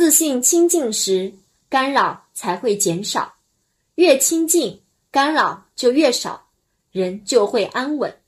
自信清净时，干扰才会减少；越清净，干扰就越少，人就会安稳。